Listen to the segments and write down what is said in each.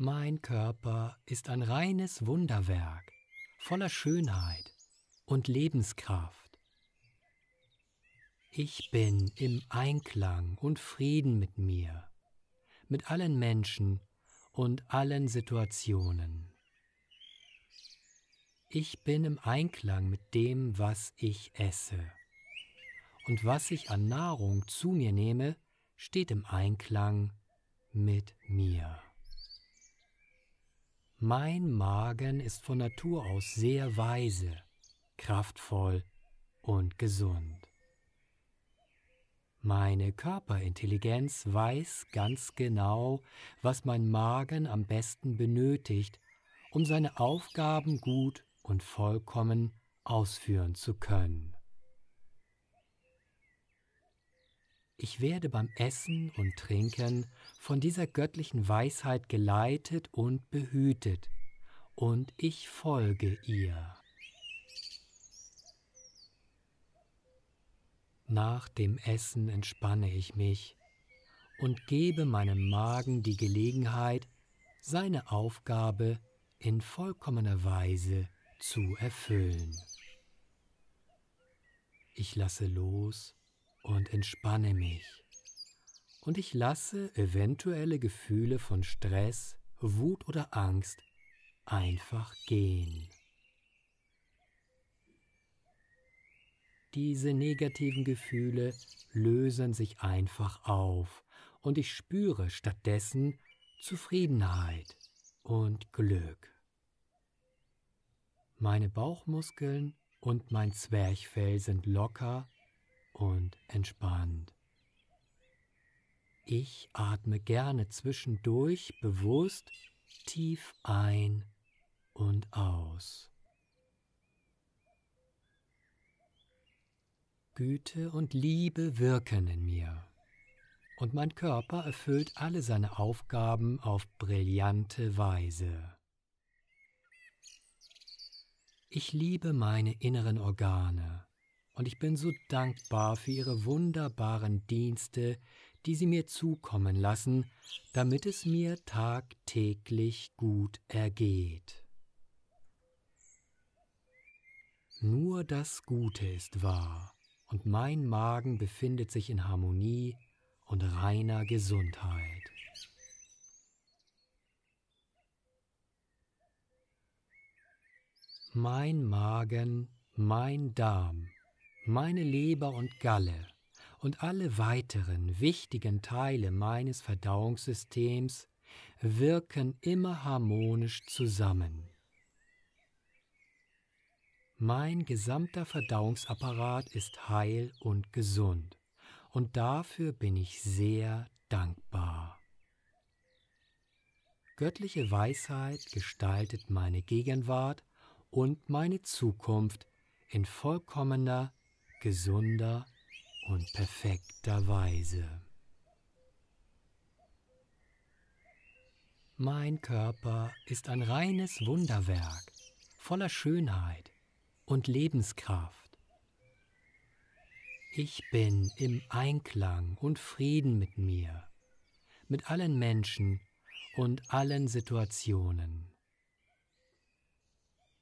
Mein Körper ist ein reines Wunderwerk, voller Schönheit und Lebenskraft. Ich bin im Einklang und Frieden mit mir, mit allen Menschen und allen Situationen. Ich bin im Einklang mit dem, was ich esse. Und was ich an Nahrung zu mir nehme, steht im Einklang mit mir. Mein Magen ist von Natur aus sehr weise, kraftvoll und gesund. Meine Körperintelligenz weiß ganz genau, was mein Magen am besten benötigt, um seine Aufgaben gut und vollkommen ausführen zu können. Ich werde beim Essen und Trinken von dieser göttlichen Weisheit geleitet und behütet, und ich folge ihr. Nach dem Essen entspanne ich mich und gebe meinem Magen die Gelegenheit, seine Aufgabe in vollkommener Weise zu erfüllen. Ich lasse los und entspanne mich. Und ich lasse eventuelle Gefühle von Stress, Wut oder Angst einfach gehen. Diese negativen Gefühle lösen sich einfach auf und ich spüre stattdessen Zufriedenheit und Glück. Meine Bauchmuskeln und mein Zwerchfell sind locker und entspannt. Ich atme gerne zwischendurch bewusst tief ein und aus. Güte und Liebe wirken in mir, und mein Körper erfüllt alle seine Aufgaben auf brillante Weise. Ich liebe meine inneren Organe und ich bin so dankbar für Ihre wunderbaren Dienste, die Sie mir zukommen lassen, damit es mir tagtäglich gut ergeht. Nur das Gute ist wahr, und mein Magen befindet sich in Harmonie und reiner Gesundheit. Mein Magen, mein Darm meine Leber und Galle und alle weiteren wichtigen Teile meines Verdauungssystems wirken immer harmonisch zusammen. Mein gesamter Verdauungsapparat ist heil und gesund und dafür bin ich sehr dankbar. Göttliche Weisheit gestaltet meine Gegenwart und meine Zukunft in vollkommener gesunder und perfekter Weise. Mein Körper ist ein reines Wunderwerk, voller Schönheit und Lebenskraft. Ich bin im Einklang und Frieden mit mir, mit allen Menschen und allen Situationen.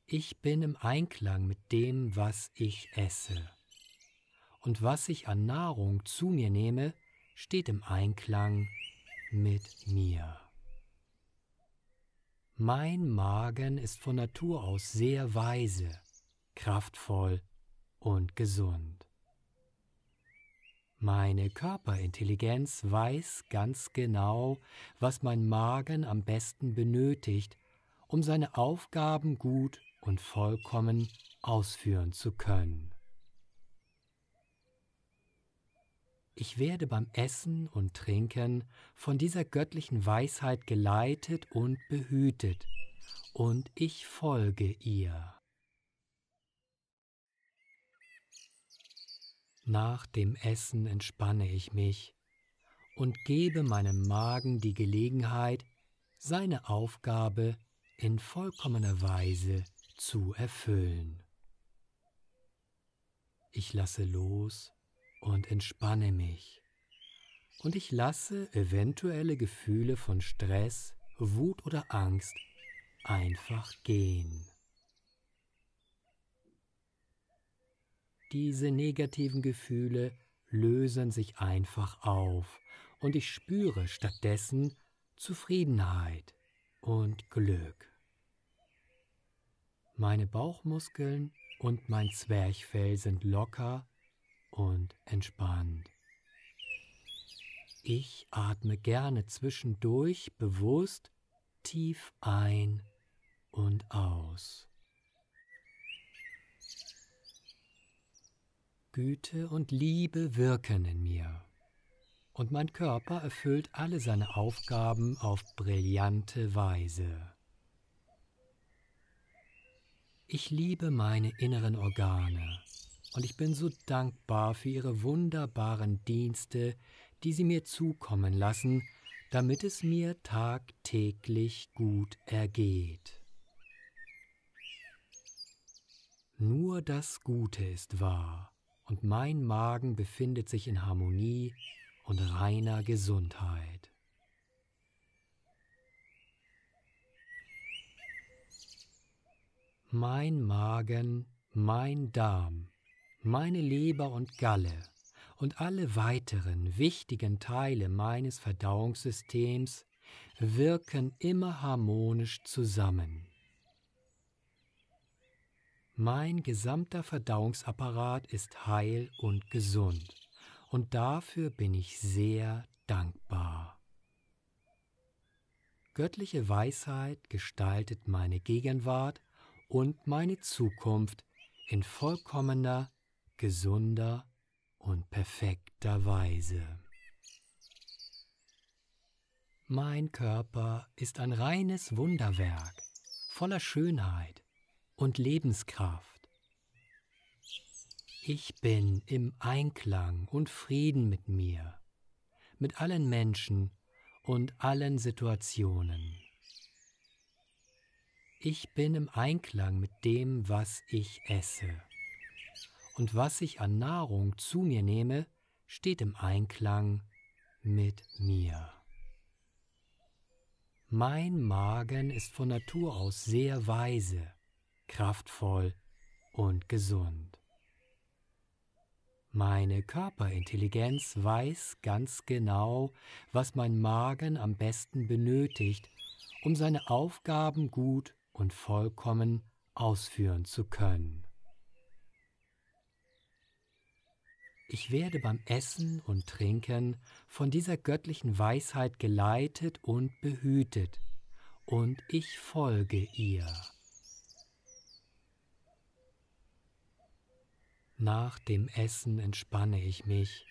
Ich bin im Einklang mit dem, was ich esse und was ich an Nahrung zu mir nehme, steht im Einklang mit mir. Mein Magen ist von Natur aus sehr weise, kraftvoll und gesund. Meine Körperintelligenz weiß ganz genau, was mein Magen am besten benötigt, um seine Aufgaben gut und vollkommen ausführen zu können. Ich werde beim Essen und Trinken von dieser göttlichen Weisheit geleitet und behütet, und ich folge ihr. Nach dem Essen entspanne ich mich und gebe meinem Magen die Gelegenheit, seine Aufgabe in vollkommener Weise zu erfüllen. Ich lasse los und entspanne mich. Und ich lasse eventuelle Gefühle von Stress, Wut oder Angst einfach gehen. Diese negativen Gefühle lösen sich einfach auf und ich spüre stattdessen Zufriedenheit und Glück. Meine Bauchmuskeln und mein Zwerchfell sind locker und entspannt. Ich atme gerne zwischendurch bewusst tief ein und aus. Güte und Liebe wirken in mir, und mein Körper erfüllt alle seine Aufgaben auf brillante Weise. Ich liebe meine inneren Organe, und ich bin so dankbar für ihre wunderbaren Dienste, die sie mir zukommen lassen, damit es mir tagtäglich gut ergeht. Nur das Gute ist wahr und mein Magen befindet sich in Harmonie und reiner Gesundheit. Mein Magen, mein Darm, meine Leber und Galle und alle weiteren wichtigen Teile meines Verdauungssystems wirken immer harmonisch zusammen. Mein gesamter Verdauungsapparat ist heil und gesund, und dafür bin ich sehr dankbar. Göttliche Weisheit gestaltet meine Gegenwart und meine Zukunft in vollkommener, gesunder und perfekter Weise. Mein Körper ist ein reines Wunderwerk, voller Schönheit, und Lebenskraft. Ich bin im Einklang und Frieden mit mir, mit allen Menschen und allen Situationen. Ich bin im Einklang mit dem, was ich esse. Und was ich an Nahrung zu mir nehme, steht im Einklang mit mir. Mein Magen ist von Natur aus sehr weise kraftvoll und gesund. Meine Körperintelligenz weiß ganz genau, was mein Magen am besten benötigt, um seine Aufgaben gut und vollkommen ausführen zu können. Ich werde beim Essen und Trinken von dieser göttlichen Weisheit geleitet und behütet, und ich folge ihr. Nach dem Essen entspanne ich mich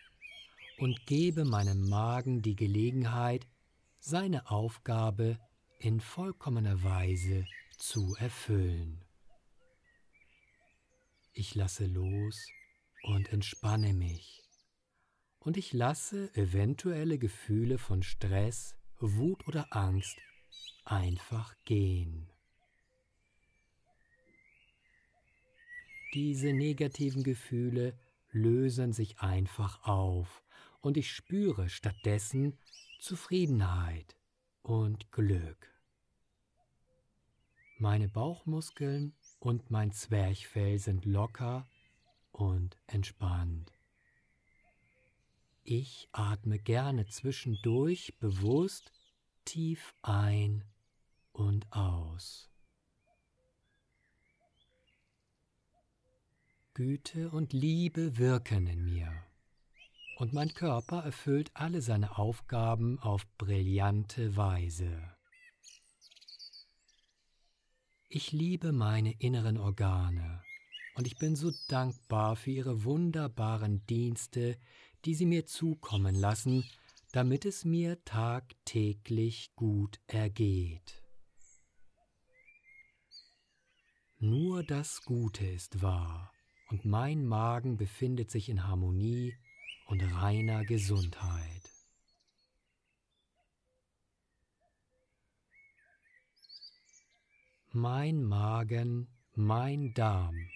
und gebe meinem Magen die Gelegenheit, seine Aufgabe in vollkommener Weise zu erfüllen. Ich lasse los und entspanne mich. Und ich lasse eventuelle Gefühle von Stress, Wut oder Angst einfach gehen. Diese negativen Gefühle lösen sich einfach auf und ich spüre stattdessen Zufriedenheit und Glück. Meine Bauchmuskeln und mein Zwerchfell sind locker und entspannt. Ich atme gerne zwischendurch bewusst tief ein und aus. Güte und Liebe wirken in mir, und mein Körper erfüllt alle seine Aufgaben auf brillante Weise. Ich liebe meine inneren Organe, und ich bin so dankbar für ihre wunderbaren Dienste, die sie mir zukommen lassen, damit es mir tagtäglich gut ergeht. Nur das Gute ist wahr und mein Magen befindet sich in Harmonie und reiner Gesundheit. Mein Magen, mein Darm,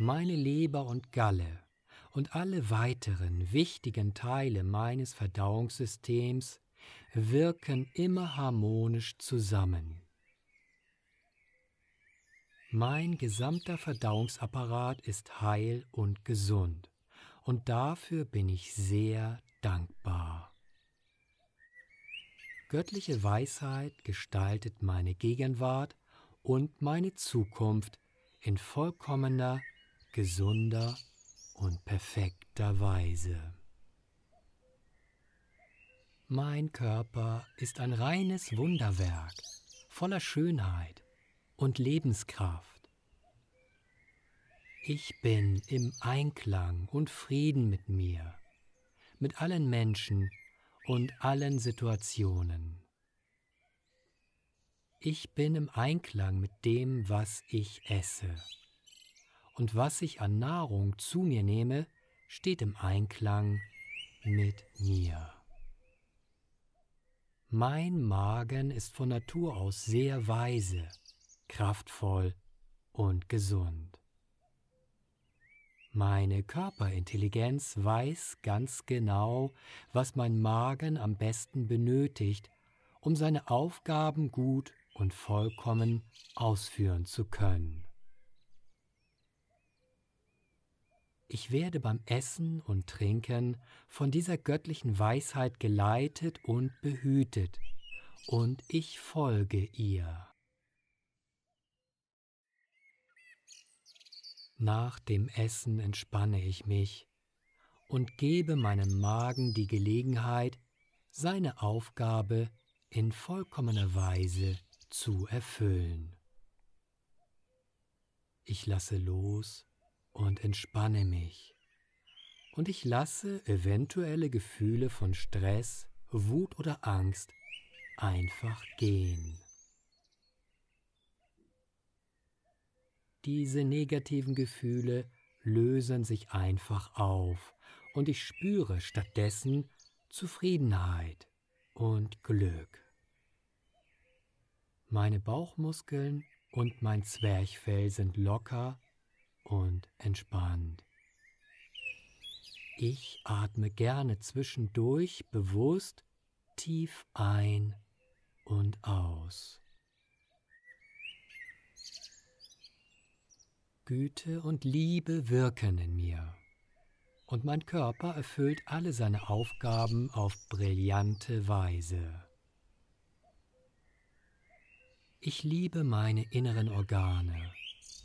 meine Leber und Galle und alle weiteren wichtigen Teile meines Verdauungssystems wirken immer harmonisch zusammen. Mein gesamter Verdauungsapparat ist heil und gesund, und dafür bin ich sehr dankbar. Göttliche Weisheit gestaltet meine Gegenwart und meine Zukunft in vollkommener, gesunder und perfekter Weise. Mein Körper ist ein reines Wunderwerk, voller Schönheit und Lebenskraft. Ich bin im Einklang und Frieden mit mir, mit allen Menschen und allen Situationen. Ich bin im Einklang mit dem, was ich esse. Und was ich an Nahrung zu mir nehme, steht im Einklang mit mir. Mein Magen ist von Natur aus sehr weise, kraftvoll und gesund. Meine Körperintelligenz weiß ganz genau, was mein Magen am besten benötigt, um seine Aufgaben gut und vollkommen ausführen zu können. Ich werde beim Essen und Trinken von dieser göttlichen Weisheit geleitet und behütet, und ich folge ihr. Nach dem Essen entspanne ich mich und gebe meinem Magen die Gelegenheit, seine Aufgabe in vollkommener Weise zu erfüllen. Ich lasse los und entspanne mich. Und ich lasse eventuelle Gefühle von Stress, Wut oder Angst einfach gehen. Diese negativen Gefühle lösen sich einfach auf und ich spüre stattdessen Zufriedenheit und Glück. Meine Bauchmuskeln und mein Zwerchfell sind locker und entspannt. Ich atme gerne zwischendurch bewusst tief ein und aus. Güte und Liebe wirken in mir, und mein Körper erfüllt alle seine Aufgaben auf brillante Weise. Ich liebe meine inneren Organe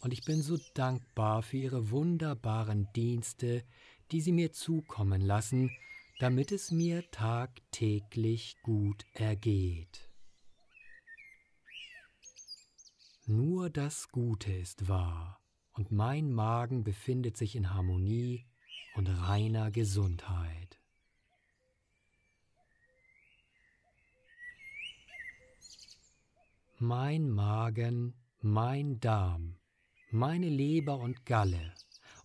und ich bin so dankbar für ihre wunderbaren Dienste, die sie mir zukommen lassen, damit es mir tagtäglich gut ergeht. Nur das Gute ist wahr, und mein Magen befindet sich in Harmonie und reiner Gesundheit. Mein Magen, mein Darm meine Leber und Galle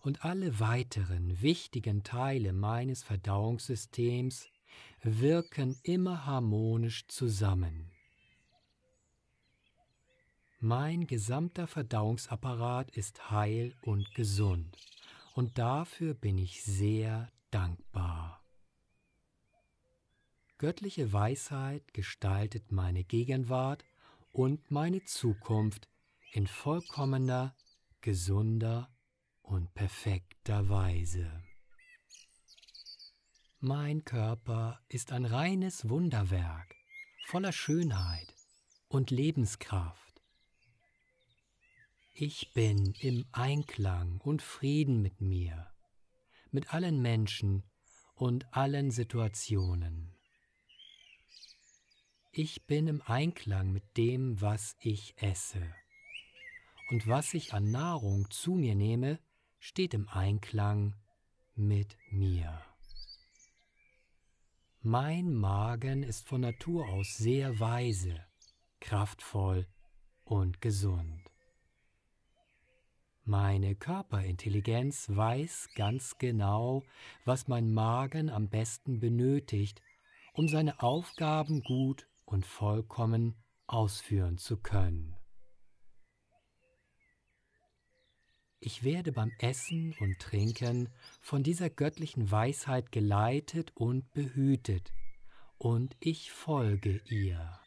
und alle weiteren wichtigen Teile meines Verdauungssystems wirken immer harmonisch zusammen. Mein gesamter Verdauungsapparat ist heil und gesund und dafür bin ich sehr dankbar. Göttliche Weisheit gestaltet meine Gegenwart und meine Zukunft in vollkommener gesunder und perfekter Weise. Mein Körper ist ein reines Wunderwerk voller Schönheit und Lebenskraft. Ich bin im Einklang und Frieden mit mir, mit allen Menschen und allen Situationen. Ich bin im Einklang mit dem, was ich esse und was ich an Nahrung zu mir nehme, steht im Einklang mit mir. Mein Magen ist von Natur aus sehr weise, kraftvoll und gesund. Meine Körperintelligenz weiß ganz genau, was mein Magen am besten benötigt, um seine Aufgaben gut und vollkommen ausführen zu können. Ich werde beim Essen und Trinken von dieser göttlichen Weisheit geleitet und behütet, und ich folge ihr.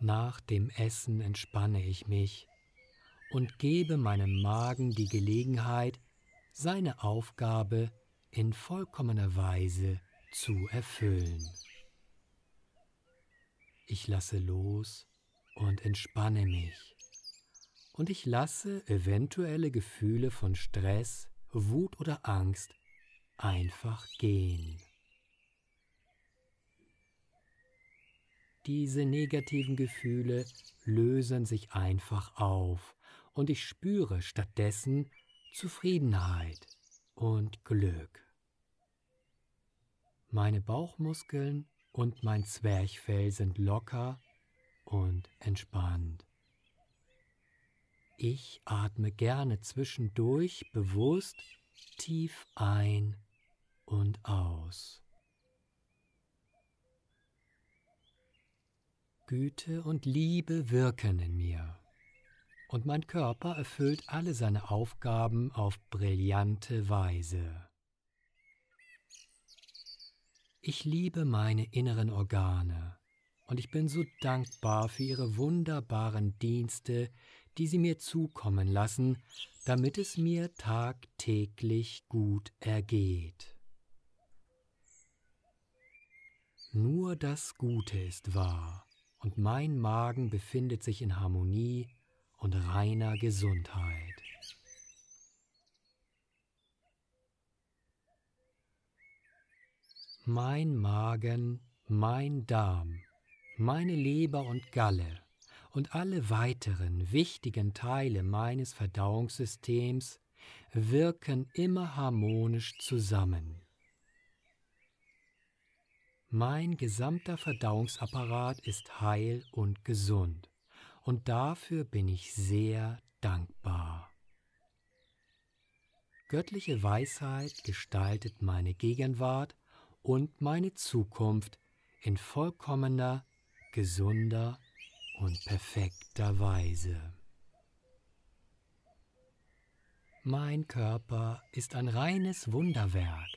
Nach dem Essen entspanne ich mich und gebe meinem Magen die Gelegenheit, seine Aufgabe in vollkommener Weise zu erfüllen. Ich lasse los und entspanne mich. Und ich lasse eventuelle Gefühle von Stress, Wut oder Angst einfach gehen. Diese negativen Gefühle lösen sich einfach auf und ich spüre stattdessen Zufriedenheit und Glück. Meine Bauchmuskeln und mein Zwerchfell sind locker und entspannt. Ich atme gerne zwischendurch bewusst tief ein und aus. Güte und Liebe wirken in mir, und mein Körper erfüllt alle seine Aufgaben auf brillante Weise. Ich liebe meine inneren Organe, und ich bin so dankbar für ihre wunderbaren Dienste, die sie mir zukommen lassen, damit es mir tagtäglich gut ergeht. Nur das Gute ist wahr und mein Magen befindet sich in Harmonie und reiner Gesundheit. Mein Magen, mein Darm, meine Leber und Galle und alle weiteren wichtigen Teile meines Verdauungssystems wirken immer harmonisch zusammen. Mein gesamter Verdauungsapparat ist heil und gesund, und dafür bin ich sehr dankbar. Göttliche Weisheit gestaltet meine Gegenwart und meine Zukunft in vollkommener, gesunder und perfekter Weise. Mein Körper ist ein reines Wunderwerk,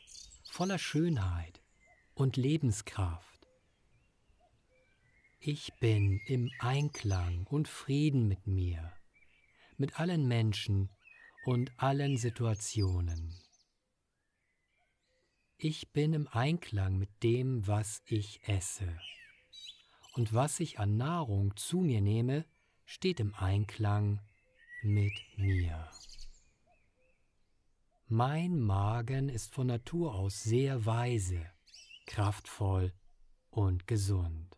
voller Schönheit, und Lebenskraft. Ich bin im Einklang und Frieden mit mir, mit allen Menschen und allen Situationen. Ich bin im Einklang mit dem, was ich esse. Und was ich an Nahrung zu mir nehme, steht im Einklang mit mir. Mein Magen ist von Natur aus sehr weise kraftvoll und gesund.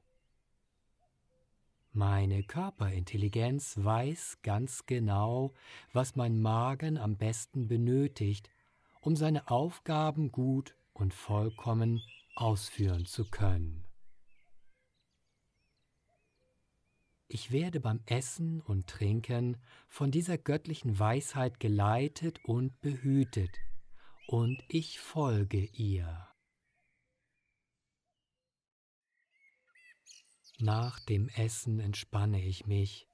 Meine Körperintelligenz weiß ganz genau, was mein Magen am besten benötigt, um seine Aufgaben gut und vollkommen ausführen zu können. Ich werde beim Essen und Trinken von dieser göttlichen Weisheit geleitet und behütet, und ich folge ihr. Nach dem Essen entspanne ich mich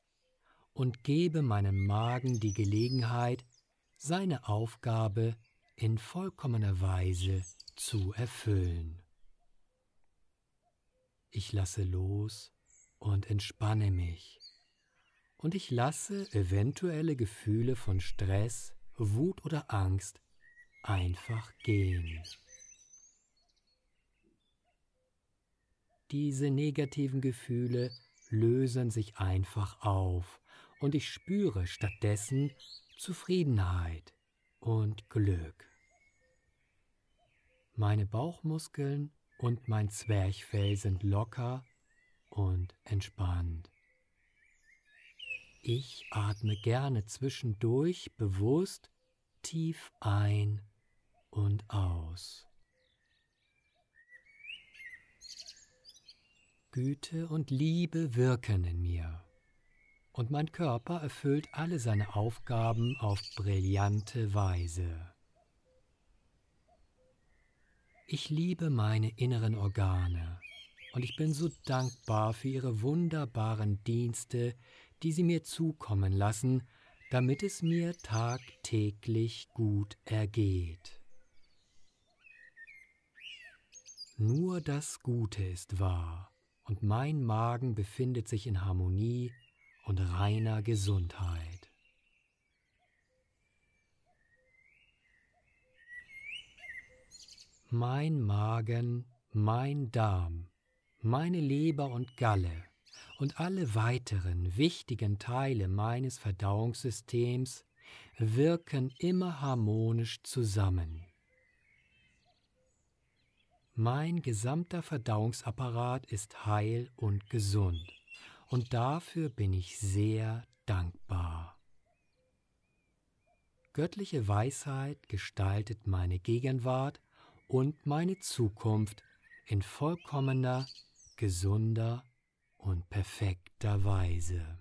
und gebe meinem Magen die Gelegenheit, seine Aufgabe in vollkommener Weise zu erfüllen. Ich lasse los und entspanne mich. Und ich lasse eventuelle Gefühle von Stress, Wut oder Angst einfach gehen. Diese negativen Gefühle lösen sich einfach auf und ich spüre stattdessen Zufriedenheit und Glück. Meine Bauchmuskeln und mein Zwerchfell sind locker und entspannt. Ich atme gerne zwischendurch bewusst tief ein und aus. Güte und Liebe wirken in mir, und mein Körper erfüllt alle seine Aufgaben auf brillante Weise. Ich liebe meine inneren Organe, und ich bin so dankbar für ihre wunderbaren Dienste, die sie mir zukommen lassen, damit es mir tagtäglich gut ergeht. Nur das Gute ist wahr, und mein Magen befindet sich in Harmonie und reiner Gesundheit. Mein Magen, mein Darm, meine Leber und Galle und alle weiteren wichtigen Teile meines Verdauungssystems wirken immer harmonisch zusammen. Mein gesamter Verdauungsapparat ist heil und gesund, und dafür bin ich sehr dankbar. Göttliche Weisheit gestaltet meine Gegenwart und meine Zukunft in vollkommener, gesunder und perfekter Weise.